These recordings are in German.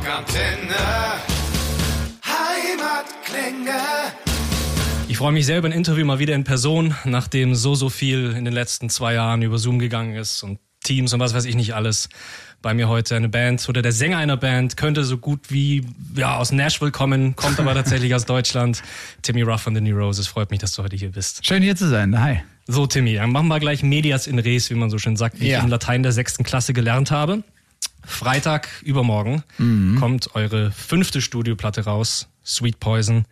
Rockantenne. Heimatklänge. Ich freue mich selber ein Interview mal wieder in Person, nachdem so, so viel in den letzten zwei Jahren über Zoom gegangen ist und Teams und was weiß ich nicht alles. Bei mir heute eine Band oder der Sänger einer Band könnte so gut wie ja, aus Nashville kommen, kommt aber tatsächlich aus Deutschland. Timmy Ruff von The New Roses. Freut mich, dass du heute hier bist. Schön hier zu sein. Hi. So, Timmy, dann machen wir gleich Medias in Res, wie man so schön sagt, wie ja. ich in Latein der sechsten Klasse gelernt habe. Freitag übermorgen mhm. kommt eure fünfte Studioplatte raus, Sweet Poison.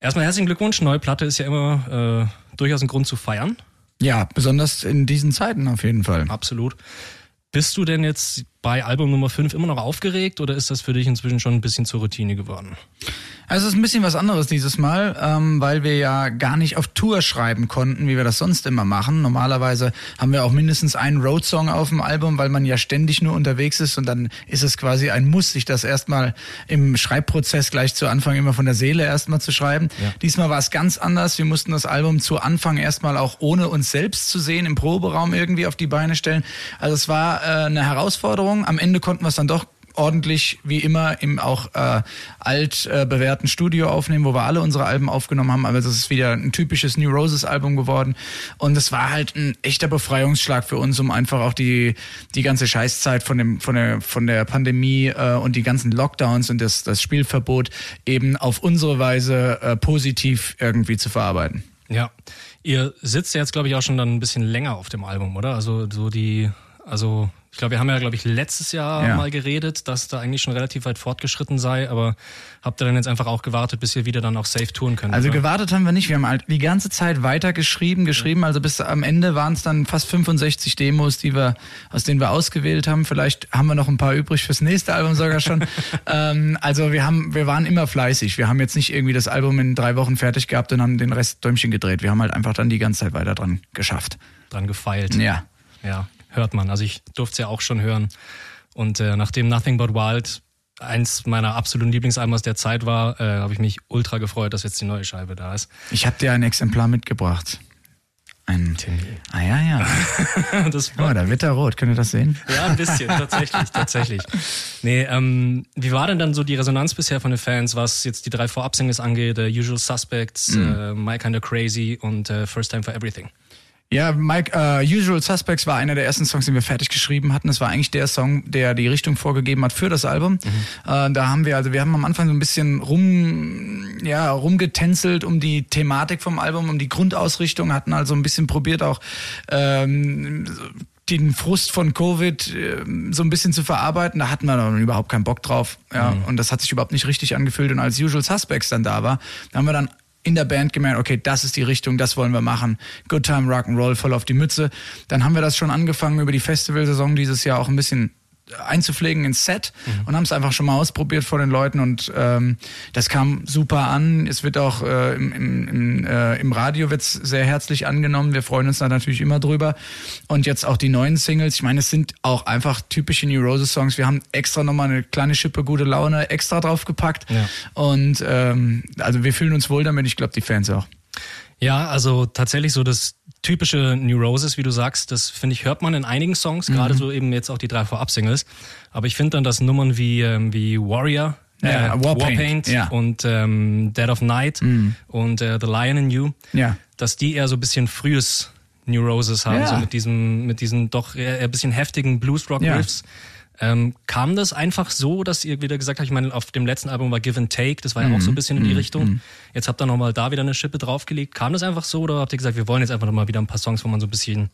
Erstmal herzlichen Glückwunsch. Neue Platte ist ja immer äh, durchaus ein Grund zu feiern. Ja, besonders in diesen Zeiten auf jeden Fall. Absolut. Bist du denn jetzt bei Album Nummer 5 immer noch aufgeregt oder ist das für dich inzwischen schon ein bisschen zur Routine geworden? Also es ist ein bisschen was anderes dieses Mal, ähm, weil wir ja gar nicht auf Tour schreiben konnten, wie wir das sonst immer machen. Normalerweise haben wir auch mindestens einen Roadsong auf dem Album, weil man ja ständig nur unterwegs ist und dann ist es quasi ein Muss, sich das erstmal im Schreibprozess gleich zu Anfang immer von der Seele erstmal zu schreiben. Ja. Diesmal war es ganz anders. Wir mussten das Album zu Anfang erstmal auch ohne uns selbst zu sehen im Proberaum irgendwie auf die Beine stellen. Also es war äh, eine Herausforderung. Am Ende konnten wir es dann doch ordentlich wie immer im auch äh, alt äh, bewährten Studio aufnehmen, wo wir alle unsere Alben aufgenommen haben. Aber das ist wieder ein typisches New Roses Album geworden. Und es war halt ein echter Befreiungsschlag für uns, um einfach auch die die ganze Scheißzeit von dem von der von der Pandemie äh, und die ganzen Lockdowns und das das Spielverbot eben auf unsere Weise äh, positiv irgendwie zu verarbeiten. Ja, ihr sitzt jetzt glaube ich auch schon dann ein bisschen länger auf dem Album, oder? Also so die also ich glaube, wir haben ja, glaube ich, letztes Jahr ja. mal geredet, dass da eigentlich schon relativ weit fortgeschritten sei, aber habt ihr dann jetzt einfach auch gewartet, bis ihr wieder dann auch safe touren könnt? Also oder? gewartet haben wir nicht, wir haben halt die ganze Zeit weiter geschrieben, geschrieben, also bis am Ende waren es dann fast 65 Demos, die wir, aus denen wir ausgewählt haben. Vielleicht haben wir noch ein paar übrig fürs nächste Album sogar schon. ähm, also wir haben, wir waren immer fleißig. Wir haben jetzt nicht irgendwie das Album in drei Wochen fertig gehabt und haben den Rest Däumchen gedreht. Wir haben halt einfach dann die ganze Zeit weiter dran geschafft. Dran gefeilt. Ja. Ja hört man. Also ich durfte es ja auch schon hören. Und äh, nachdem Nothing But Wild eins meiner absoluten Lieblingsalben aus der Zeit war, äh, habe ich mich ultra gefreut, dass jetzt die neue Scheibe da ist. Ich habe dir ein Exemplar mitgebracht. Ein Timmy. Ah ja, ja. das oh, da wird er rot. Könnt ihr das sehen? Ja, ein bisschen, tatsächlich, tatsächlich. Nee, ähm, wie war denn dann so die Resonanz bisher von den Fans, was jetzt die drei Vorab-Singles angeht? Uh, Usual Suspects, mm. uh, My Kinda Crazy und uh, First Time for Everything? Ja, Mike, uh, Usual Suspects war einer der ersten Songs, den wir fertig geschrieben hatten. Das war eigentlich der Song, der die Richtung vorgegeben hat für das Album. Mhm. Uh, da haben wir, also wir haben am Anfang so ein bisschen rum, ja, rumgetänzelt um die Thematik vom Album, um die Grundausrichtung, hatten also ein bisschen probiert auch ähm, den Frust von Covid äh, so ein bisschen zu verarbeiten. Da hatten wir dann überhaupt keinen Bock drauf. Ja, mhm. und das hat sich überhaupt nicht richtig angefühlt. Und als Usual Suspects dann da war, da haben wir dann in der Band gemerkt, okay, das ist die Richtung, das wollen wir machen. Good Time Rock'n'Roll, voll auf die Mütze. Dann haben wir das schon angefangen über die Festivalsaison dieses Jahr auch ein bisschen einzupflegen ins Set mhm. und haben es einfach schon mal ausprobiert vor den Leuten und ähm, das kam super an. Es wird auch äh, im, im, im, äh, im Radio wird's sehr herzlich angenommen. Wir freuen uns da natürlich immer drüber. Und jetzt auch die neuen Singles. Ich meine, es sind auch einfach typische New Roses Songs. Wir haben extra nochmal eine kleine Schippe gute Laune extra draufgepackt. Ja. Und ähm, also wir fühlen uns wohl damit. Ich glaube, die Fans auch. Ja, also tatsächlich so das typische New Roses, wie du sagst, das finde ich, hört man in einigen Songs, mhm. gerade so eben jetzt auch die drei Vorab-Singles. Aber ich finde dann, dass Nummern wie, ähm, wie Warrior, äh, ja, Warpaint, Warpaint ja. und ähm, Dead of Night mhm. und äh, The Lion in You, ja. dass die eher so ein bisschen frühes New Roses haben, so mit diesem, mit diesen doch eher ein bisschen heftigen Blues-Rock-Riffs. Ähm, kam das einfach so, dass ihr wieder gesagt habt, ich meine, auf dem letzten Album war Give and Take, das war ja auch so ein mhm. bisschen in die mhm. Richtung. Mhm. Jetzt habt ihr nochmal da wieder eine Schippe draufgelegt. Kam das einfach so oder habt ihr gesagt, wir wollen jetzt einfach nochmal wieder ein paar Songs, wo man so ein bisschen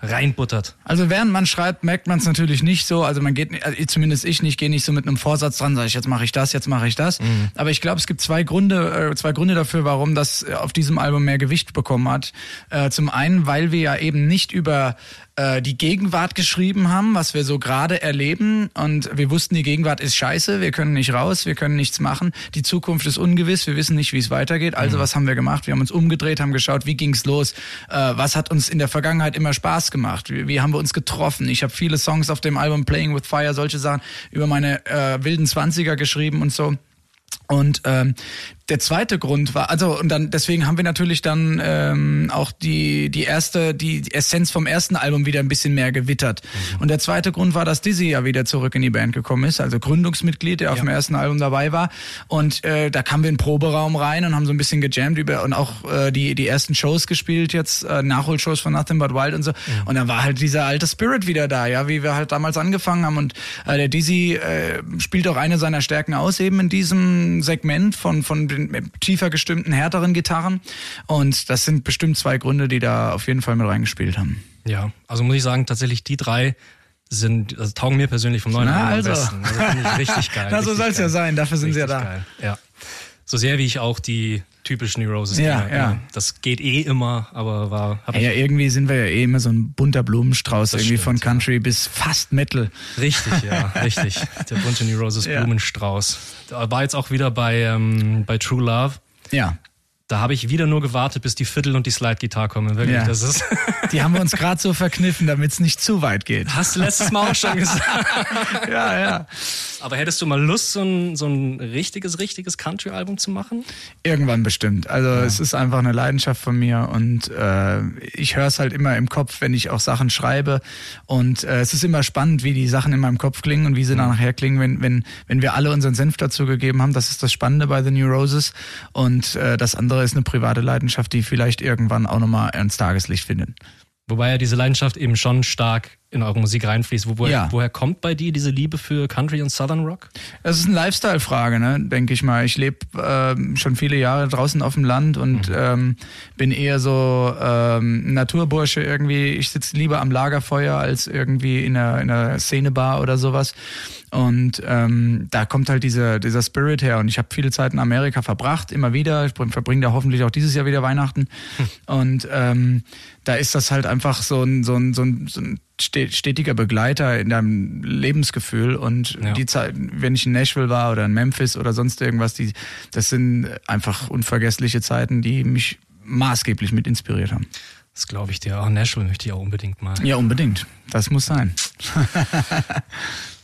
reinbuttert. Also während man schreibt, merkt man es natürlich nicht so. Also man geht, also zumindest ich nicht, gehe nicht so mit einem Vorsatz dran, sage ich, jetzt mache ich das, jetzt mache ich das. Mhm. Aber ich glaube, es gibt zwei Gründe, äh, zwei Gründe dafür, warum das auf diesem Album mehr Gewicht bekommen hat. Äh, zum einen, weil wir ja eben nicht über äh, die Gegenwart geschrieben haben, was wir so gerade erleben. Und wir wussten, die Gegenwart ist scheiße, wir können nicht raus, wir können nichts machen. Die Zukunft ist ungewiss, wir wissen nicht, wie es weitergeht. Also mhm. was haben wir gemacht? Wir haben uns umgedreht, haben geschaut, wie ging's los? Äh, was hat uns in der Vergangenheit immer Spaß gemacht? Wie, wie haben wir uns getroffen? Ich habe viele Songs auf dem Album Playing with Fire, solche Sachen über meine äh, wilden Zwanziger geschrieben und so. Und ähm, der zweite Grund war, also und dann deswegen haben wir natürlich dann ähm, auch die die erste die Essenz vom ersten Album wieder ein bisschen mehr gewittert. Mhm. Und der zweite Grund war, dass Dizzy ja wieder zurück in die Band gekommen ist, also Gründungsmitglied, der ja. auf dem ersten Album dabei war. Und äh, da kamen wir in den Proberaum rein und haben so ein bisschen gejammt über und auch äh, die die ersten Shows gespielt jetzt äh, Nachholshows von Nothing But Wild und so. Mhm. Und dann war halt dieser alte Spirit wieder da, ja, wie wir halt damals angefangen haben. Und äh, der Dizzy äh, spielt auch eine seiner Stärken aus eben in diesem Segment von von tiefer gestimmten, härteren Gitarren. Und das sind bestimmt zwei Gründe, die da auf jeden Fall mit reingespielt haben. Ja, also muss ich sagen, tatsächlich die drei sind, also taugen mir persönlich vom neuen Na, Album also. am besten. Also richtig geil. Na, so soll es ja sein, dafür sind richtig sie ja da. Geil. Ja. So sehr wie ich auch die typischen Neurosis ja, ja. Das geht eh immer, aber war. Ja, ja, irgendwie sind wir ja eh immer so ein bunter Blumenstrauß, irgendwie stimmt, von Country ja. bis fast Metal. Richtig, ja, richtig. Der bunte Neurosis Blumenstrauß. Da war jetzt auch wieder bei, ähm, bei True Love. Ja. Da habe ich wieder nur gewartet, bis die Viertel und die Slide-Gitarre kommen. Wirklich, ja. das ist. Die haben wir uns gerade so verkniffen, damit es nicht zu weit geht. Hast du letztes Mal auch schon gesagt. ja, ja. Aber hättest du mal Lust, so ein, so ein richtiges, richtiges Country-Album zu machen? Irgendwann bestimmt. Also ja. es ist einfach eine Leidenschaft von mir und äh, ich höre es halt immer im Kopf, wenn ich auch Sachen schreibe. Und äh, es ist immer spannend, wie die Sachen in meinem Kopf klingen und wie sie mhm. dann nachher klingen, wenn, wenn, wenn wir alle unseren Senf dazu gegeben haben. Das ist das Spannende bei The New Roses. Und äh, das andere andere ist eine private Leidenschaft, die vielleicht irgendwann auch nochmal ins Tageslicht findet. Wobei ja diese Leidenschaft eben schon stark in eure Musik reinfließt. Wo, woher, ja. woher kommt bei dir diese Liebe für Country und Southern Rock? Das ist eine Lifestyle-Frage, ne, denke ich mal. Ich lebe ähm, schon viele Jahre draußen auf dem Land und mhm. ähm, bin eher so ähm, Naturbursche irgendwie. Ich sitze lieber am Lagerfeuer als irgendwie in einer, in einer Szenebar oder sowas. Und ähm, da kommt halt dieser, dieser Spirit her. Und ich habe viele Zeit in Amerika verbracht, immer wieder. Ich verbringe da hoffentlich auch dieses Jahr wieder Weihnachten. Hm. Und ähm, da ist das halt einfach so ein, so ein, so ein, so ein stetiger Begleiter in deinem Lebensgefühl und ja. die Zeit, wenn ich in Nashville war oder in Memphis oder sonst irgendwas, die, das sind einfach unvergessliche Zeiten, die mich maßgeblich mit inspiriert haben. Das glaube ich dir. Auch Nashville möchte ich auch unbedingt mal. Ja, unbedingt. Das muss sein.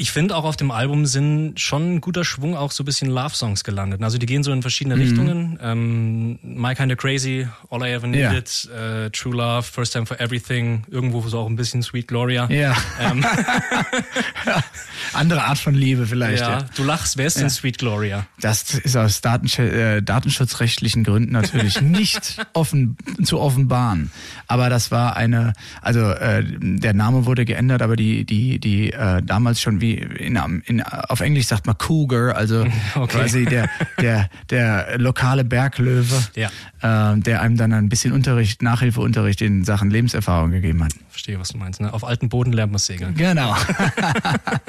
ich finde auch auf dem Album sind schon ein guter Schwung auch so ein bisschen Love-Songs gelandet. Also die gehen so in verschiedene mhm. Richtungen. Ähm, My Kinda Crazy, All I Ever Needed, ja. äh, True Love, First Time for Everything, irgendwo so auch ein bisschen Sweet Gloria. Ja. Ähm. ja. Andere Art von Liebe vielleicht. Ja, ja. du lachst, wer ist denn Sweet Gloria? Das ist aus Datensch äh, datenschutzrechtlichen Gründen natürlich nicht offen zu offenbaren. Aber das war eine, also äh, der Name wurde geändert, aber die, die, die äh, damals schon wie in, in, auf Englisch sagt man Cougar, also okay. quasi der, der, der lokale Berglöwe, ja. äh, der einem dann ein bisschen Unterricht, Nachhilfeunterricht in Sachen Lebenserfahrung gegeben hat. Verstehe, was du meinst. Ne? Auf alten Boden lernt man segeln. Genau.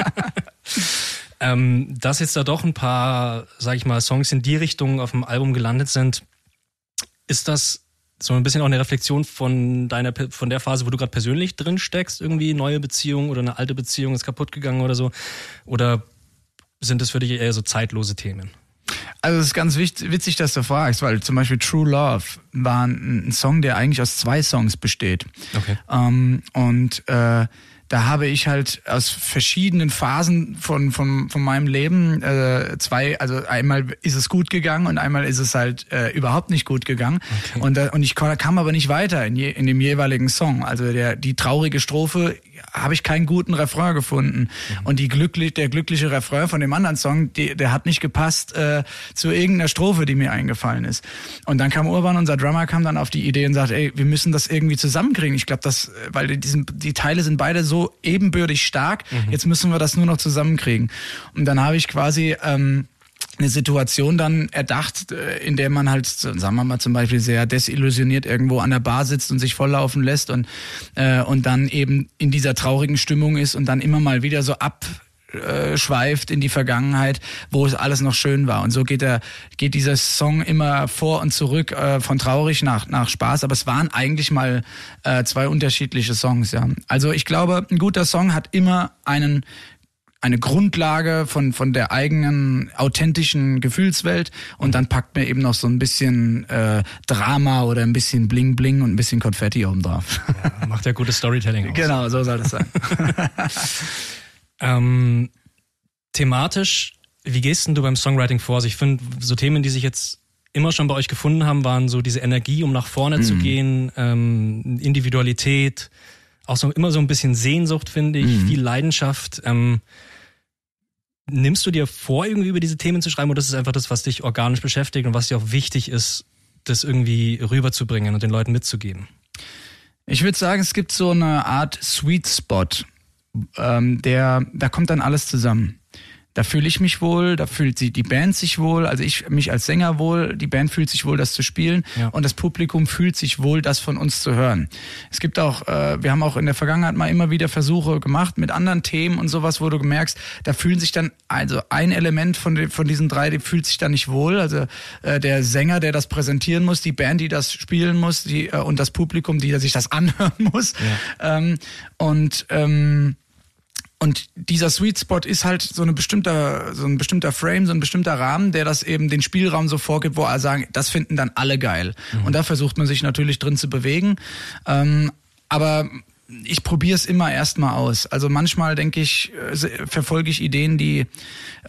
ähm, dass jetzt da doch ein paar, sag ich mal, Songs in die Richtung auf dem Album gelandet sind, ist das so ein bisschen auch eine Reflexion von deiner, von der Phase, wo du gerade persönlich drin steckst, irgendwie neue Beziehung oder eine alte Beziehung ist kaputt gegangen oder so? Oder sind das für dich eher so zeitlose Themen? Also es ist ganz witzig, dass du fragst, weil zum Beispiel True Love war ein, Song, der eigentlich aus zwei Songs besteht. Okay. Ähm, und äh, da habe ich halt aus verschiedenen Phasen von, von, von meinem Leben äh, zwei, also einmal ist es gut gegangen und einmal ist es halt äh, überhaupt nicht gut gegangen. Okay. Und, äh, und ich kam aber nicht weiter in, je, in dem jeweiligen Song. Also der, die traurige Strophe habe ich keinen guten Refrain gefunden. Mhm. Und die glücklich, der glückliche Refrain von dem anderen Song, die, der hat nicht gepasst äh, zu irgendeiner Strophe, die mir eingefallen ist. Und dann kam Urban, unser Drummer, kam dann auf die Idee und sagt, ey, wir müssen das irgendwie zusammenkriegen. Ich glaube, das, weil die, die Teile sind beide so ebenbürtig stark. Mhm. Jetzt müssen wir das nur noch zusammenkriegen. Und dann habe ich quasi ähm, eine Situation dann erdacht, äh, in der man halt, sagen wir mal zum Beispiel sehr desillusioniert irgendwo an der Bar sitzt und sich volllaufen lässt und, äh, und dann eben in dieser traurigen Stimmung ist und dann immer mal wieder so ab schweift in die Vergangenheit, wo es alles noch schön war. Und so geht er, geht dieser Song immer vor und zurück äh, von traurig nach nach Spaß. Aber es waren eigentlich mal äh, zwei unterschiedliche Songs. Ja, also ich glaube, ein guter Song hat immer einen eine Grundlage von, von der eigenen authentischen Gefühlswelt und dann packt mir eben noch so ein bisschen äh, Drama oder ein bisschen Bling Bling und ein bisschen Konfetti oben drauf. Ja, macht ja gutes Storytelling aus. Genau, so soll das sein. ähm, thematisch Wie gehst denn du beim Songwriting vor? Also ich finde, so Themen, die sich jetzt immer schon bei euch gefunden haben, waren so diese Energie, um nach vorne mhm. zu gehen, ähm, Individualität, auch so immer so ein bisschen Sehnsucht, finde ich, mhm. viel Leidenschaft. Ähm, nimmst du dir vor, irgendwie über diese Themen zu schreiben, oder ist es einfach das, was dich organisch beschäftigt und was dir auch wichtig ist, das irgendwie rüberzubringen und den Leuten mitzugeben? Ich würde sagen, es gibt so eine Art Sweet Spot, ähm, der, da kommt dann alles zusammen. Da fühle ich mich wohl, da fühlt sie die Band sich wohl, also ich mich als Sänger wohl, die Band fühlt sich wohl, das zu spielen ja. und das Publikum fühlt sich wohl, das von uns zu hören. Es gibt auch, äh, wir haben auch in der Vergangenheit mal immer wieder Versuche gemacht mit anderen Themen und sowas, wo du merkst, da fühlen sich dann, also ein Element von, den, von diesen drei, die fühlt sich da nicht wohl. Also äh, der Sänger, der das präsentieren muss, die Band, die das spielen muss, die äh, und das Publikum, die sich das anhören muss. Ja. Ähm, und ähm, und dieser Sweet Spot ist halt so, eine bestimmter, so ein bestimmter Frame, so ein bestimmter Rahmen, der das eben den Spielraum so vorgibt, wo alle sagen, das finden dann alle geil. Mhm. Und da versucht man sich natürlich drin zu bewegen. Ähm, aber ich probiere es immer erstmal aus. Also manchmal denke ich, äh, verfolge ich Ideen, die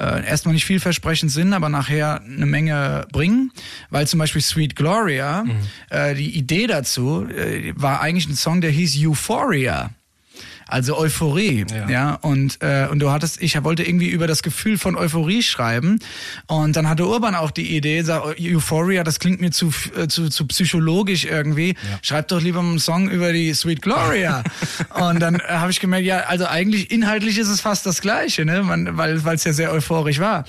äh, erstmal nicht vielversprechend sind, aber nachher eine Menge bringen. Weil zum Beispiel Sweet Gloria, mhm. äh, die Idee dazu äh, war eigentlich ein Song, der hieß Euphoria also Euphorie, ja. ja. Und äh, und du hattest, ich wollte irgendwie über das Gefühl von Euphorie schreiben und dann hatte Urban auch die Idee, sag, Euphoria, das klingt mir zu äh, zu, zu psychologisch irgendwie. Ja. Schreib doch lieber einen Song über die Sweet Gloria. und dann äh, habe ich gemerkt, ja, also eigentlich inhaltlich ist es fast das Gleiche, ne, man, weil weil es ja sehr euphorisch war.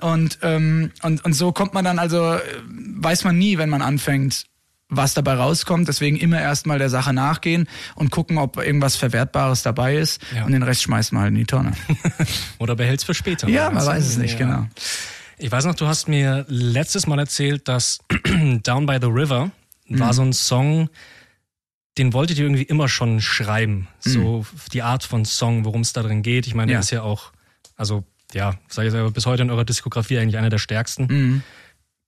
Und ähm, und und so kommt man dann also äh, weiß man nie, wenn man anfängt was dabei rauskommt. Deswegen immer erstmal der Sache nachgehen und gucken, ob irgendwas Verwertbares dabei ist. Ja. Und den Rest schmeißt man halt in die Tonne. Oder behält's für später. Ja, man weiß es nicht, ja. genau. Ich weiß noch, du hast mir letztes Mal erzählt, dass Down by the River mhm. war so ein Song, den wolltet ihr irgendwie immer schon schreiben. Mhm. So die Art von Song, worum es da drin geht. Ich meine, ja. der ist ja auch, also ja, sage ich selber, bis heute in eurer Diskografie eigentlich einer der stärksten. Mhm.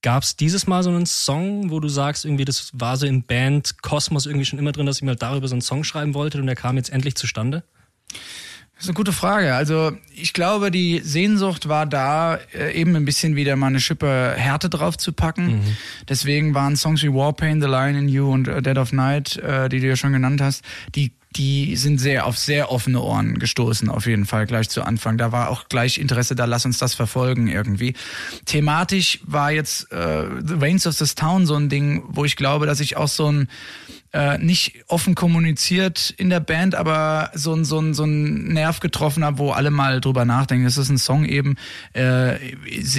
Gab es dieses Mal so einen Song, wo du sagst, irgendwie, das war so im Band Kosmos irgendwie schon immer drin, dass ich mal darüber so einen Song schreiben wollte und der kam jetzt endlich zustande? Das ist eine gute Frage. Also ich glaube, die Sehnsucht war da, äh, eben ein bisschen wieder mal eine Schippe Härte drauf zu packen. Mhm. Deswegen waren Songs wie Warpaint, The Lion in You und äh, Dead of Night, äh, die du ja schon genannt hast, die die sind sehr auf sehr offene Ohren gestoßen, auf jeden Fall gleich zu Anfang. Da war auch gleich Interesse da, lass uns das verfolgen irgendwie. Thematisch war jetzt äh, The Reigns of this Town so ein Ding, wo ich glaube, dass ich auch so ein äh, nicht offen kommuniziert in der Band, aber so ein, so ein, so ein Nerv getroffen habe, wo alle mal drüber nachdenken. Das ist ein Song eben, äh,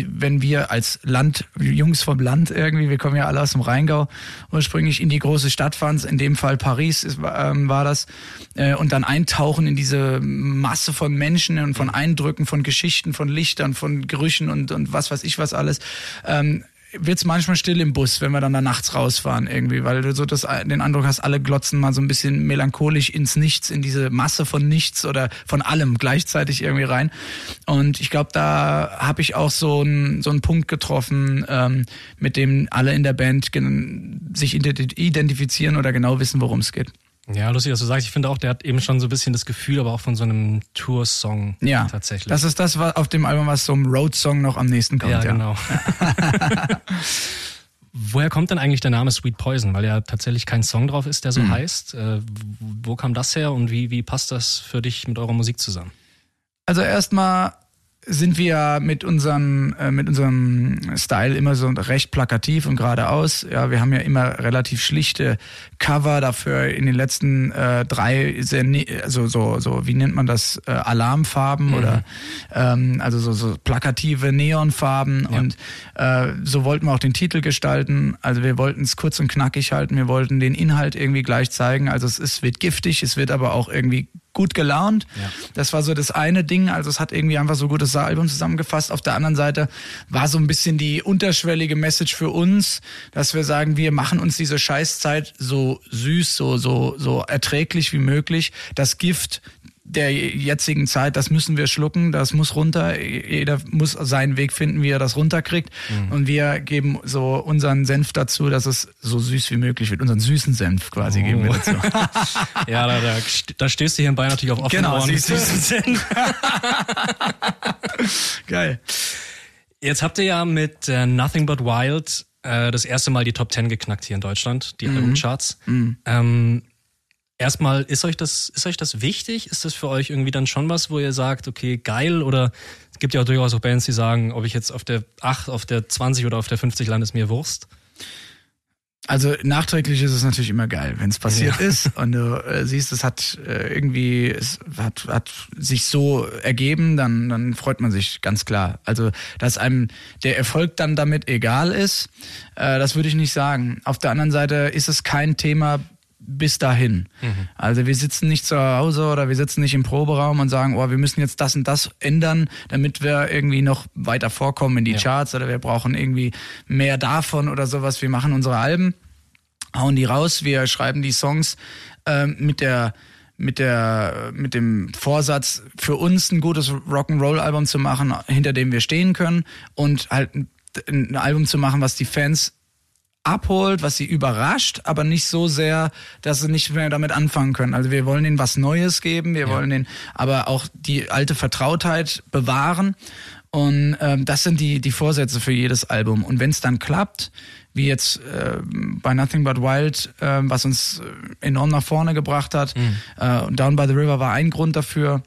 wenn wir als Land, Jungs vom Land irgendwie, wir kommen ja alle aus dem Rheingau, ursprünglich in die große Stadt fahren, in dem Fall Paris ist, ähm, war das, äh, und dann eintauchen in diese Masse von Menschen und von Eindrücken, von Geschichten, von Lichtern, von Gerüchen und, und was weiß ich was alles. Ähm, wird es manchmal still im Bus, wenn wir dann da nachts rausfahren irgendwie, weil du so das, den Eindruck hast, alle glotzen mal so ein bisschen melancholisch ins Nichts, in diese Masse von Nichts oder von allem gleichzeitig irgendwie rein. Und ich glaube, da habe ich auch so einen so einen Punkt getroffen, ähm, mit dem alle in der Band sich identifizieren oder genau wissen, worum es geht. Ja, lustig, dass du sagst. Ich finde auch, der hat eben schon so ein bisschen das Gefühl, aber auch von so einem Tour-Song ja, tatsächlich. Das ist das was auf dem Album, was so einem Road-Song noch am nächsten kommt. Ja, ja. genau. Woher kommt denn eigentlich der Name Sweet Poison? Weil ja tatsächlich kein Song drauf ist, der so mhm. heißt. Äh, wo kam das her und wie, wie passt das für dich mit eurer Musik zusammen? Also erstmal sind wir mit unseren äh, mit unserem Style immer so recht plakativ und geradeaus. Ja, wir haben ja immer relativ schlichte Cover dafür in den letzten äh, drei sehr also so so wie nennt man das äh, Alarmfarben mhm. oder ähm, also so so plakative Neonfarben ja. und äh, so wollten wir auch den Titel gestalten. Also wir wollten es kurz und knackig halten. Wir wollten den Inhalt irgendwie gleich zeigen. Also es, es wird giftig, es wird aber auch irgendwie gut gelaunt. Ja. Das war so das eine Ding. Also es hat irgendwie einfach so gutes Album zusammengefasst. Auf der anderen Seite war so ein bisschen die unterschwellige Message für uns, dass wir sagen, wir machen uns diese Scheißzeit so süß, so, so, so erträglich wie möglich. Das Gift, der jetzigen Zeit, das müssen wir schlucken, das muss runter. Jeder muss seinen Weg finden, wie er das runterkriegt. Mhm. Und wir geben so unseren Senf dazu, dass es so süß wie möglich wird. Unseren süßen Senf quasi oh. geben wir dazu. ja, da, da, da stößt du hier in Bayern natürlich auf offene genau, Ohren. Genau, süßen Senf. Geil. Jetzt habt ihr ja mit äh, Nothing But Wild äh, das erste Mal die Top 10 geknackt hier in Deutschland, die mhm. Albumcharts. Mhm. Ähm, erstmal, ist euch das, ist euch das wichtig? Ist das für euch irgendwie dann schon was, wo ihr sagt, okay, geil? Oder es gibt ja auch durchaus auch Bands, die sagen, ob ich jetzt auf der 8, auf der 20 oder auf der 50 lande, ist mir Wurst. Also nachträglich ist es natürlich immer geil, wenn es passiert ja. ist und du äh, siehst, es hat äh, irgendwie, es hat, hat sich so ergeben, dann, dann freut man sich ganz klar. Also, dass einem der Erfolg dann damit egal ist, äh, das würde ich nicht sagen. Auf der anderen Seite ist es kein Thema bis dahin. Mhm. Also wir sitzen nicht zu Hause oder wir sitzen nicht im Proberaum und sagen, oh, wir müssen jetzt das und das ändern, damit wir irgendwie noch weiter vorkommen in die ja. Charts oder wir brauchen irgendwie mehr davon oder sowas. Wir machen unsere Alben, hauen die raus, wir schreiben die Songs äh, mit der mit der mit dem Vorsatz für uns ein gutes Rock'n'Roll Album zu machen, hinter dem wir stehen können und halt ein, ein Album zu machen, was die Fans abholt, was sie überrascht, aber nicht so sehr, dass sie nicht mehr damit anfangen können. Also wir wollen ihnen was Neues geben, wir ja. wollen ihnen aber auch die alte Vertrautheit bewahren. Und ähm, das sind die, die Vorsätze für jedes Album. Und wenn es dann klappt, wie jetzt äh, bei Nothing But Wild, äh, was uns enorm nach vorne gebracht hat, mhm. äh, Down by the River war ein Grund dafür,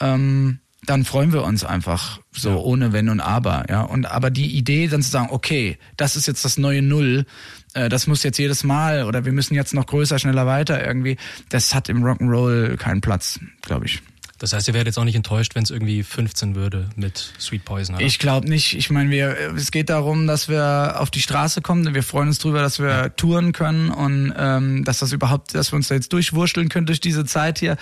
ähm, dann freuen wir uns einfach so ja. ohne Wenn und Aber, ja. Und aber die Idee dann zu sagen, okay, das ist jetzt das neue Null, äh, das muss jetzt jedes Mal oder wir müssen jetzt noch größer, schneller weiter irgendwie, das hat im Rock'n'Roll keinen Platz, glaube ich. Das heißt, ihr werdet jetzt auch nicht enttäuscht, wenn es irgendwie 15 würde mit Sweet Poison, oder? Ich glaube nicht. Ich meine, wir, es geht darum, dass wir auf die Straße kommen. Wir freuen uns drüber, dass wir ja. touren können und ähm, dass das überhaupt, dass wir uns da jetzt durchwurschteln können durch diese Zeit hier.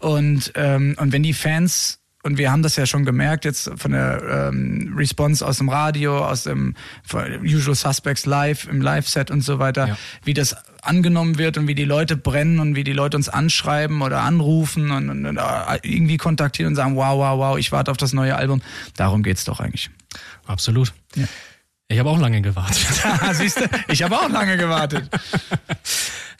Und, ähm, und wenn die Fans und wir haben das ja schon gemerkt jetzt von der ähm, Response aus dem Radio, aus dem Usual Suspects Live, im Live-Set und so weiter, ja. wie das angenommen wird und wie die Leute brennen und wie die Leute uns anschreiben oder anrufen und, und, und äh, irgendwie kontaktieren und sagen, wow, wow, wow, ich warte auf das neue Album. Darum geht's doch eigentlich. Absolut. Ja. Ich habe auch lange gewartet. Siehst du, ich habe auch lange gewartet.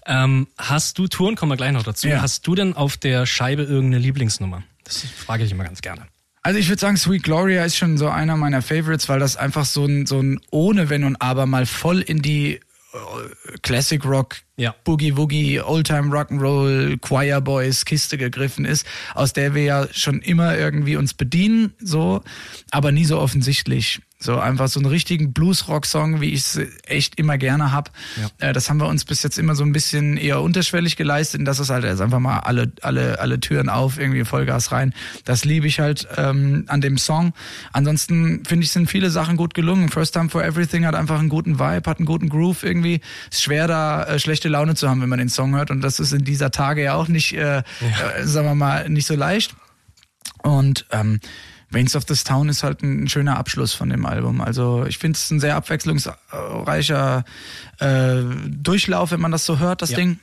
ähm, hast du Touren, kommen wir gleich noch dazu, ja. hast du denn auf der Scheibe irgendeine Lieblingsnummer? Das frage ich immer ganz gerne. Also ich würde sagen, Sweet Gloria ist schon so einer meiner Favorites, weil das einfach so ein, so ein ohne Wenn und Aber mal voll in die äh, Classic Rock, ja. Boogie Woogie, Oldtime Rock'n'Roll, Choir Boys Kiste gegriffen ist, aus der wir ja schon immer irgendwie uns bedienen, so, aber nie so offensichtlich. So einfach so einen richtigen Blues-Rock-Song, wie ich es echt immer gerne hab. Ja. Äh, das haben wir uns bis jetzt immer so ein bisschen eher unterschwellig geleistet. Und das ist halt jetzt einfach mal alle, alle, alle Türen auf, irgendwie Vollgas rein. Das liebe ich halt ähm, an dem Song. Ansonsten finde ich, sind viele Sachen gut gelungen. First Time for Everything hat einfach einen guten Vibe, hat einen guten Groove irgendwie. Ist schwer da äh, schlechte Laune zu haben, wenn man den Song hört. Und das ist in dieser Tage ja auch nicht, äh, ja. äh sagen wir mal, nicht so leicht. Und ähm, Veins of this Town ist halt ein schöner Abschluss von dem Album. Also ich finde es ein sehr abwechslungsreicher äh, Durchlauf, wenn man das so hört, das ja. Ding.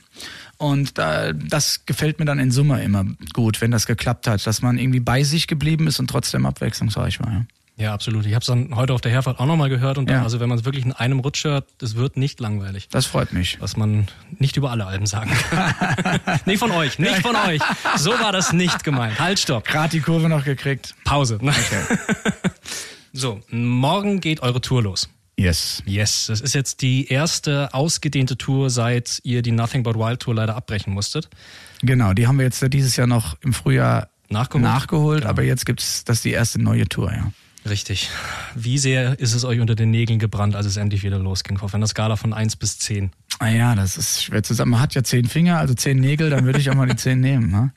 Und da, das gefällt mir dann in Summe immer gut, wenn das geklappt hat, dass man irgendwie bei sich geblieben ist und trotzdem abwechslungsreich war. Ja. Ja, absolut. Ich habe es dann heute auf der Herfahrt auch nochmal gehört und dann, ja. also wenn man es wirklich in einem Rutsch hört, es wird nicht langweilig. Das freut mich. Was man nicht über alle Alben sagen kann. nicht von euch, nicht von euch. So war das nicht gemeint. Halt, stopp. Gerade die Kurve noch gekriegt. Pause. Okay. so, morgen geht eure Tour los. Yes. Yes. Das ist jetzt die erste ausgedehnte Tour, seit ihr die Nothing But Wild Tour leider abbrechen musstet. Genau, die haben wir jetzt dieses Jahr noch im Frühjahr nachgeholt, nachgeholt genau. aber jetzt gibt's das ist die erste neue Tour, ja. Richtig. Wie sehr ist es euch unter den Nägeln gebrannt, als es endlich wieder losging? Auf einer Skala von 1 bis 10. Ah ja, das ist schwer zusammen. Man hat ja zehn Finger, also zehn Nägel, dann würde ich auch mal die zehn nehmen. Ne?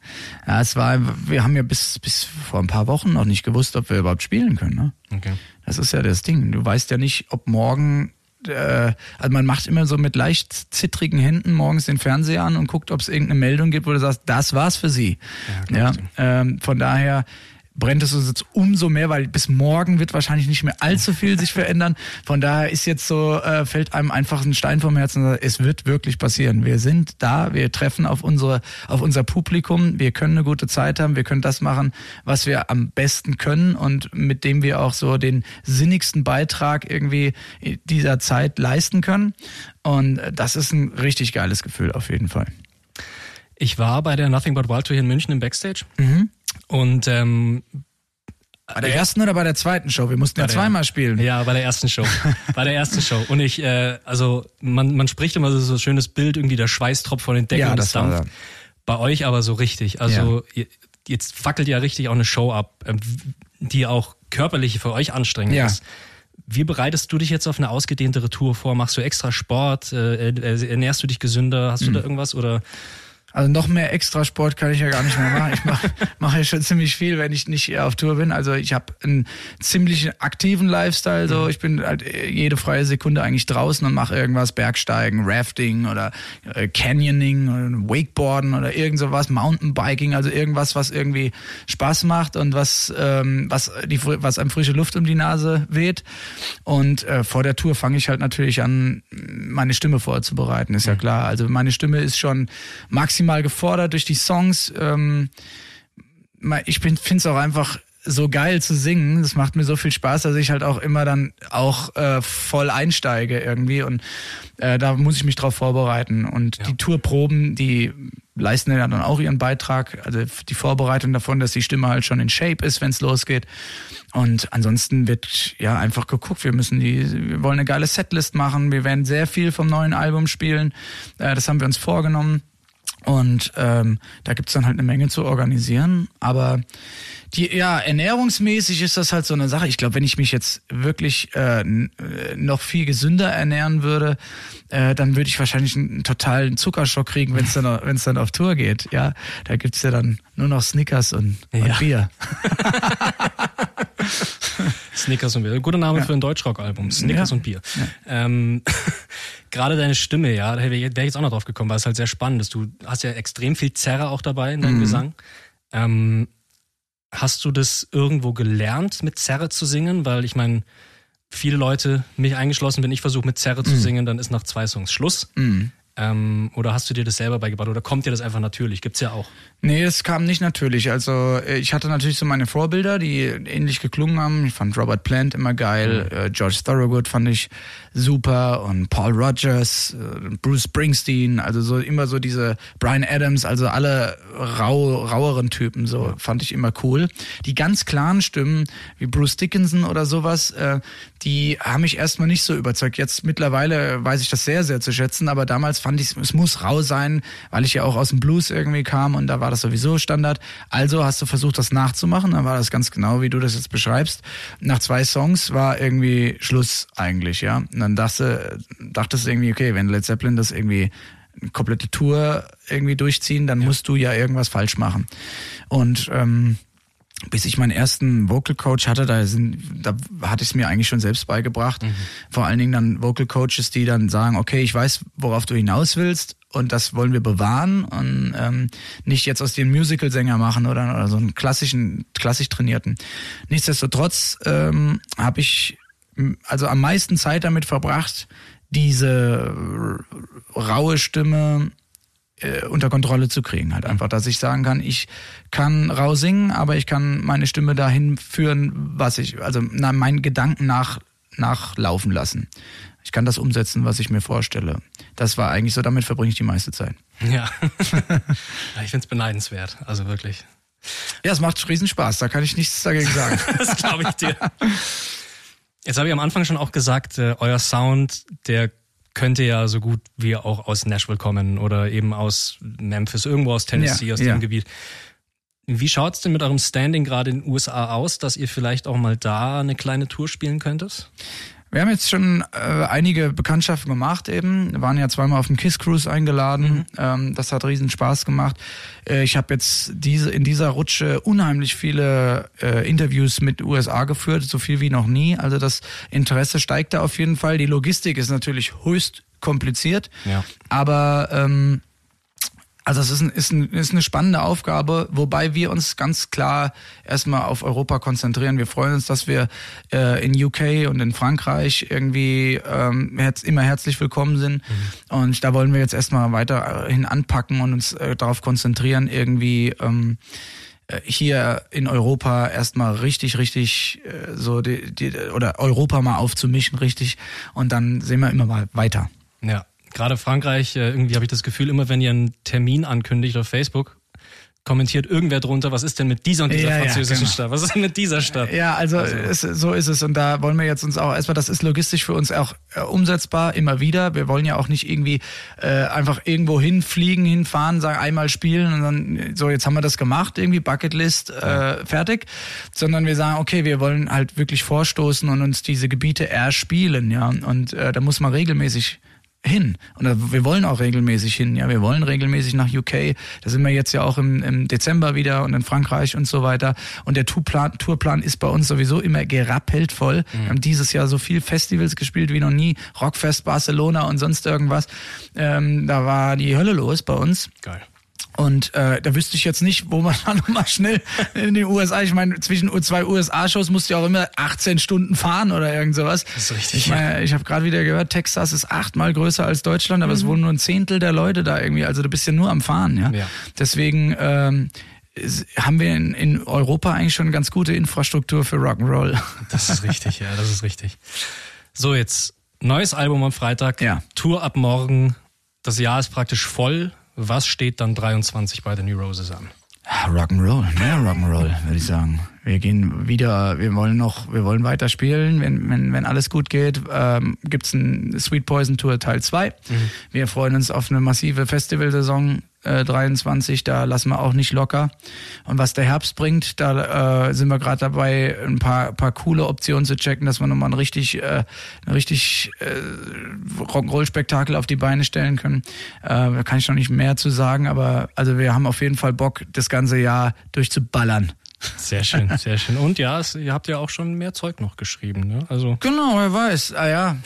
Ja, es war, wir haben ja bis, bis vor ein paar Wochen noch nicht gewusst, ob wir überhaupt spielen können. Ne? Okay. Das ist ja das Ding. Du weißt ja nicht, ob morgen äh, also man macht immer so mit leicht zittrigen Händen morgens den Fernseher an und guckt, ob es irgendeine Meldung gibt, wo du sagst, das war's für sie. Ja, ja ähm, von daher brennt es uns jetzt umso mehr, weil bis morgen wird wahrscheinlich nicht mehr allzu viel sich verändern. Von daher ist jetzt so, äh, fällt einem einfach ein Stein vom Herzen. Es wird wirklich passieren. Wir sind da, wir treffen auf unsere, auf unser Publikum, wir können eine gute Zeit haben, wir können das machen, was wir am besten können und mit dem wir auch so den sinnigsten Beitrag irgendwie dieser Zeit leisten können. Und das ist ein richtig geiles Gefühl auf jeden Fall. Ich war bei der Nothing But Wild Tour hier in München im Backstage. Mhm. Und ähm, Bei der ersten oder bei der zweiten Show? Wir mussten ja der, zweimal spielen. Ja, bei der ersten Show. bei der ersten Show. Und ich, äh, also man, man spricht immer so, ein schönes Bild, irgendwie der Schweißtropf von den Decken ja, und das dampft. Bei euch aber so richtig. Also ja. jetzt fackelt ja richtig auch eine Show ab, ähm, die auch körperlich für euch anstrengend ja. ist. Wie bereitest du dich jetzt auf eine ausgedehntere Tour vor? Machst du extra Sport? Äh, äh, ernährst du dich gesünder? Hast du mhm. da irgendwas oder also noch mehr Extrasport kann ich ja gar nicht mehr machen. Ich mache mach ja schon ziemlich viel, wenn ich nicht auf Tour bin. Also ich habe einen ziemlich aktiven Lifestyle. So, mhm. ich bin halt jede freie Sekunde eigentlich draußen und mache irgendwas, Bergsteigen, Rafting oder äh, Canyoning oder Wakeboarden oder irgend sowas, Mountainbiking, also irgendwas, was irgendwie Spaß macht und was ähm, was die was einem frische Luft um die Nase weht. Und äh, vor der Tour fange ich halt natürlich an, meine Stimme vorzubereiten. Ist ja mhm. klar. Also meine Stimme ist schon maximal maximal gefordert durch die Songs. Ähm, ich finde es auch einfach so geil zu singen. Das macht mir so viel Spaß, dass ich halt auch immer dann auch äh, voll einsteige irgendwie. Und äh, da muss ich mich drauf vorbereiten. Und ja. die Tourproben, die leisten ja dann auch ihren Beitrag. Also die Vorbereitung davon, dass die Stimme halt schon in Shape ist, wenn es losgeht. Und ansonsten wird ja einfach geguckt, wir müssen die, wir wollen eine geile Setlist machen. Wir werden sehr viel vom neuen Album spielen. Äh, das haben wir uns vorgenommen. Und ähm, da gibt's dann halt eine Menge zu organisieren. Aber die, ja, ernährungsmäßig ist das halt so eine Sache. Ich glaube, wenn ich mich jetzt wirklich äh, äh, noch viel gesünder ernähren würde, äh, dann würde ich wahrscheinlich einen totalen Zuckerschock kriegen, wenn es dann, wenn's dann auf Tour geht. Ja, da gibt's ja dann nur noch Snickers und, ja. und Bier. Snickers und Bier. Guter Name ja. für ein Deutschrock-Album. Snickers ja. und Bier. Ähm, gerade deine Stimme, ja, da wäre ich jetzt auch noch drauf gekommen, weil es halt sehr spannend ist. Du hast ja extrem viel Zerre auch dabei in deinem mhm. Gesang. Ähm, hast du das irgendwo gelernt, mit Zerre zu singen? Weil ich meine, viele Leute, mich eingeschlossen, wenn ich versuche mit Zerre mhm. zu singen, dann ist nach zwei Songs Schluss. Mhm. Ähm, oder hast du dir das selber beigebracht oder kommt dir das einfach natürlich? Gibt's ja auch. Nee, es kam nicht natürlich. Also äh, ich hatte natürlich so meine Vorbilder, die ähnlich geklungen haben. Ich fand Robert Plant immer geil, mhm. äh, George Thorogood fand ich super und Paul Rogers, äh, Bruce Springsteen, also so immer so diese Brian Adams, also alle rau, raueren Typen, so ja. fand ich immer cool. Die ganz klaren Stimmen, wie Bruce Dickinson oder sowas, äh, die haben mich erstmal nicht so überzeugt. Jetzt mittlerweile weiß ich das sehr, sehr zu schätzen, aber damals fand ich, es muss rau sein, weil ich ja auch aus dem Blues irgendwie kam und da war das sowieso Standard. Also hast du versucht, das nachzumachen, dann war das ganz genau, wie du das jetzt beschreibst. Nach zwei Songs war irgendwie Schluss eigentlich, ja. Und dann dachte, dachtest du irgendwie, okay, wenn Led Zeppelin das irgendwie eine komplette Tour irgendwie durchziehen, dann ja. musst du ja irgendwas falsch machen. Und ähm, bis ich meinen ersten Vocal Coach hatte, da sind, da hatte ich es mir eigentlich schon selbst beigebracht. Mhm. Vor allen Dingen dann Vocal Coaches, die dann sagen, okay, ich weiß, worauf du hinaus willst und das wollen wir bewahren und ähm, nicht jetzt aus dem Musical-Sänger machen oder, oder so einen klassischen, klassisch trainierten. Nichtsdestotrotz ähm, habe ich also am meisten Zeit damit verbracht, diese raue Stimme äh, unter Kontrolle zu kriegen. Halt einfach, dass ich sagen kann, ich kann rau singen, aber ich kann meine Stimme dahin führen, was ich, also na, meinen Gedanken nach, nachlaufen lassen. Ich kann das umsetzen, was ich mir vorstelle. Das war eigentlich so, damit verbringe ich die meiste Zeit. Ja. ich finde es beneidenswert, also wirklich. Ja, es macht riesen Spaß, da kann ich nichts dagegen sagen. das glaube ich dir. Jetzt habe ich am Anfang schon auch gesagt, äh, euer Sound, der könnte ja so gut wie auch aus Nashville kommen oder eben aus Memphis, irgendwo aus Tennessee, ja, aus ja. dem Gebiet. Wie schaut's denn mit eurem Standing gerade in den USA aus, dass ihr vielleicht auch mal da eine kleine Tour spielen könntet? Wir haben jetzt schon äh, einige Bekanntschaften gemacht eben. Wir waren ja zweimal auf dem Kiss Cruise eingeladen. Mhm. Ähm, das hat riesen Spaß gemacht. Äh, ich habe jetzt diese in dieser Rutsche unheimlich viele äh, Interviews mit USA geführt, so viel wie noch nie. Also das Interesse steigt da auf jeden Fall. Die Logistik ist natürlich höchst kompliziert, ja. aber ähm, also es ist, ein, ist, ein, ist eine spannende Aufgabe, wobei wir uns ganz klar erstmal auf Europa konzentrieren. Wir freuen uns, dass wir äh, in UK und in Frankreich irgendwie ähm, herz, immer herzlich willkommen sind. Mhm. Und da wollen wir jetzt erstmal weiterhin anpacken und uns äh, darauf konzentrieren, irgendwie ähm, äh, hier in Europa erstmal richtig, richtig äh, so die, die, oder Europa mal aufzumischen, richtig. Und dann sehen wir immer mal weiter. Ja. Gerade Frankreich, äh, irgendwie habe ich das Gefühl, immer wenn ihr einen Termin ankündigt auf Facebook, kommentiert irgendwer drunter, was ist denn mit dieser und dieser ja, französischen ja, genau. Stadt? Was ist denn mit dieser Stadt? Ja, also, also. Es, so ist es. Und da wollen wir jetzt uns auch erstmal, das ist logistisch für uns auch äh, umsetzbar, immer wieder. Wir wollen ja auch nicht irgendwie äh, einfach irgendwo hinfliegen, hinfahren, sagen, einmal spielen und dann, so, jetzt haben wir das gemacht, irgendwie Bucketlist, äh, fertig. Sondern wir sagen, okay, wir wollen halt wirklich vorstoßen und uns diese Gebiete erspielen, ja. Und äh, da muss man regelmäßig hin. Und wir wollen auch regelmäßig hin, ja. Wir wollen regelmäßig nach UK. Da sind wir jetzt ja auch im, im Dezember wieder und in Frankreich und so weiter. Und der Tourplan, Tourplan ist bei uns sowieso immer gerappelt voll. Mhm. Wir haben dieses Jahr so viel Festivals gespielt wie noch nie. Rockfest Barcelona und sonst irgendwas. Ähm, da war die Hölle los bei uns. Geil. Und äh, da wüsste ich jetzt nicht, wo man dann mal schnell in den USA, ich meine, zwischen zwei USA-Shows musst du ja auch immer 18 Stunden fahren oder irgend sowas. Das ist richtig. Ich, meine, ich habe gerade wieder gehört, Texas ist achtmal größer als Deutschland, aber mhm. es wohnen nur ein Zehntel der Leute da irgendwie. Also du bist ja nur am Fahren, ja. ja. Deswegen ähm, haben wir in, in Europa eigentlich schon eine ganz gute Infrastruktur für Rock'n'Roll. Das ist richtig, ja, das ist richtig. So, jetzt neues Album am Freitag, ja. Tour ab morgen. Das Jahr ist praktisch voll. Was steht dann 23 bei den New Roses an? Rock'n'Roll, mehr Rock'n'Roll, würde ich sagen. Wir gehen wieder, wir wollen noch, wir wollen weiter spielen. Wenn, wenn, wenn alles gut geht, ähm, gibt ein Sweet Poison Tour Teil 2. Mhm. Wir freuen uns auf eine massive Festivalsaison äh, 23, da lassen wir auch nicht locker. Und was der Herbst bringt, da äh, sind wir gerade dabei, ein paar, paar coole Optionen zu checken, dass wir nochmal ein richtig, äh, ein richtig äh, Rock'n'Roll-Spektakel auf die Beine stellen können. Äh, da kann ich noch nicht mehr zu sagen, aber also wir haben auf jeden Fall Bock, das ganze Jahr durchzuballern. Sehr schön, sehr schön. Und ja, es, ihr habt ja auch schon mehr Zeug noch geschrieben, ne? Also genau, wer weiß. Ah ja.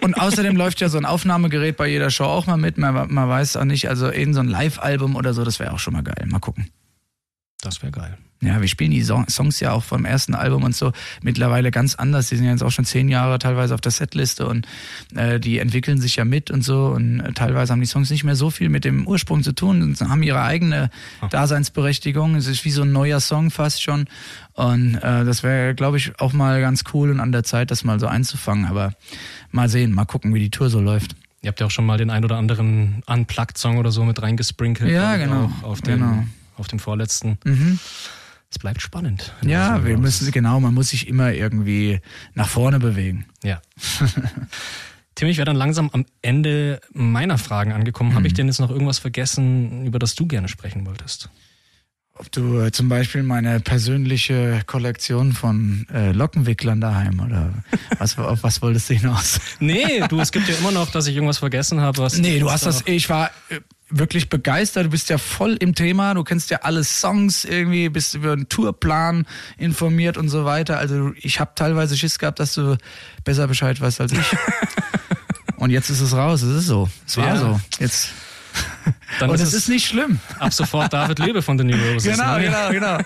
Und außerdem läuft ja so ein Aufnahmegerät bei jeder Show auch mal mit. Man, man weiß auch nicht, also in so ein Live-Album oder so, das wäre auch schon mal geil. Mal gucken. Das wäre geil. Ja, wir spielen die Songs ja auch vom ersten Album und so mittlerweile ganz anders. Die sind ja jetzt auch schon zehn Jahre teilweise auf der Setliste und äh, die entwickeln sich ja mit und so und äh, teilweise haben die Songs nicht mehr so viel mit dem Ursprung zu tun und haben ihre eigene Daseinsberechtigung. Es ist wie so ein neuer Song fast schon und äh, das wäre, glaube ich, auch mal ganz cool und an der Zeit, das mal so einzufangen. Aber mal sehen, mal gucken, wie die Tour so läuft. Ihr habt ja auch schon mal den ein oder anderen Unplugged-Song oder so mit reingesprinkelt. Ja, genau. Auf den, genau. Auf dem vorletzten. Mhm es bleibt spannend. Ja, wir müssen, genau, man muss sich immer irgendwie nach vorne bewegen. Ja. Tim, ich wäre dann langsam am Ende meiner Fragen angekommen. Mhm. Habe ich denn jetzt noch irgendwas vergessen, über das du gerne sprechen wolltest? Ob du äh, zum Beispiel meine persönliche Kollektion von äh, Lockenwicklern daheim oder was, auf was wolltest du hinaus? nee, du, es gibt ja immer noch, dass ich irgendwas vergessen habe. Was nee, du hast das, ich war, äh, wirklich begeistert. Du bist ja voll im Thema. Du kennst ja alle Songs irgendwie, bist über einen Tourplan informiert und so weiter. Also ich habe teilweise Schiss gehabt, dass du besser Bescheid weißt als ich. und jetzt ist es raus. Es ist so. Es war ja. so. Jetzt. Dann und es ist nicht schlimm. Ab sofort David Lebe von den New Roses. Genau, ne? genau, genau.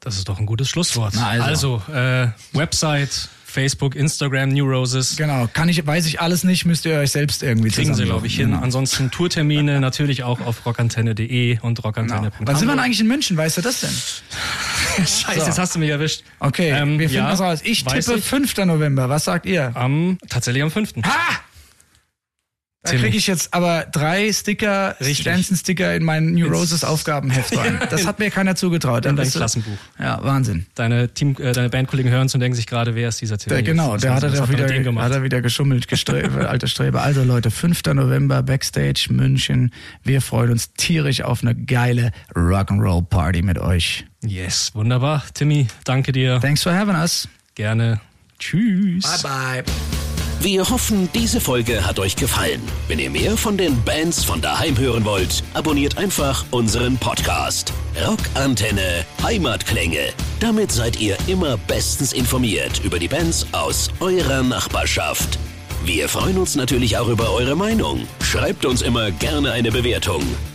Das ist doch ein gutes Schlusswort. Na also, also äh, Website Facebook, Instagram, New Roses. Genau, kann ich, weiß ich alles nicht, müsst ihr euch selbst irgendwie Kriegen Sie, glaube ich, hin. Genau. Ansonsten Tourtermine natürlich auch auf rockantenne.de und rockantenne.de. Genau. Wann sind wir eigentlich in München? Weißt du das denn? Scheiße, so. jetzt hast du mich erwischt. Okay, ähm, wir finden ja, was raus. Ich tippe ich. 5. November. Was sagt ihr? Am, tatsächlich am 5. Ha! Da kriege ich jetzt aber drei Sticker, Stanson-Sticker in mein New Roses Aufgabenheft rein. Das hat mir keiner zugetraut. In dein Klassenbuch. Ja, Wahnsinn. Deine Team, äh, deine Bandkollegen hören und denken sich gerade, wer ist dieser? Der, genau, der hat er doch wieder, hat er wieder geschummelt, Gestrebe, alter Streber. Also Leute, 5. November, Backstage, München. Wir freuen uns tierisch auf eine geile Rock'n'Roll Party mit euch. Yes, wunderbar. Timmy, danke dir. Thanks for having us. Gerne. Tschüss. Bye bye. Wir hoffen, diese Folge hat euch gefallen. Wenn ihr mehr von den Bands von daheim hören wollt, abonniert einfach unseren Podcast. Rockantenne Heimatklänge. Damit seid ihr immer bestens informiert über die Bands aus eurer Nachbarschaft. Wir freuen uns natürlich auch über eure Meinung. Schreibt uns immer gerne eine Bewertung.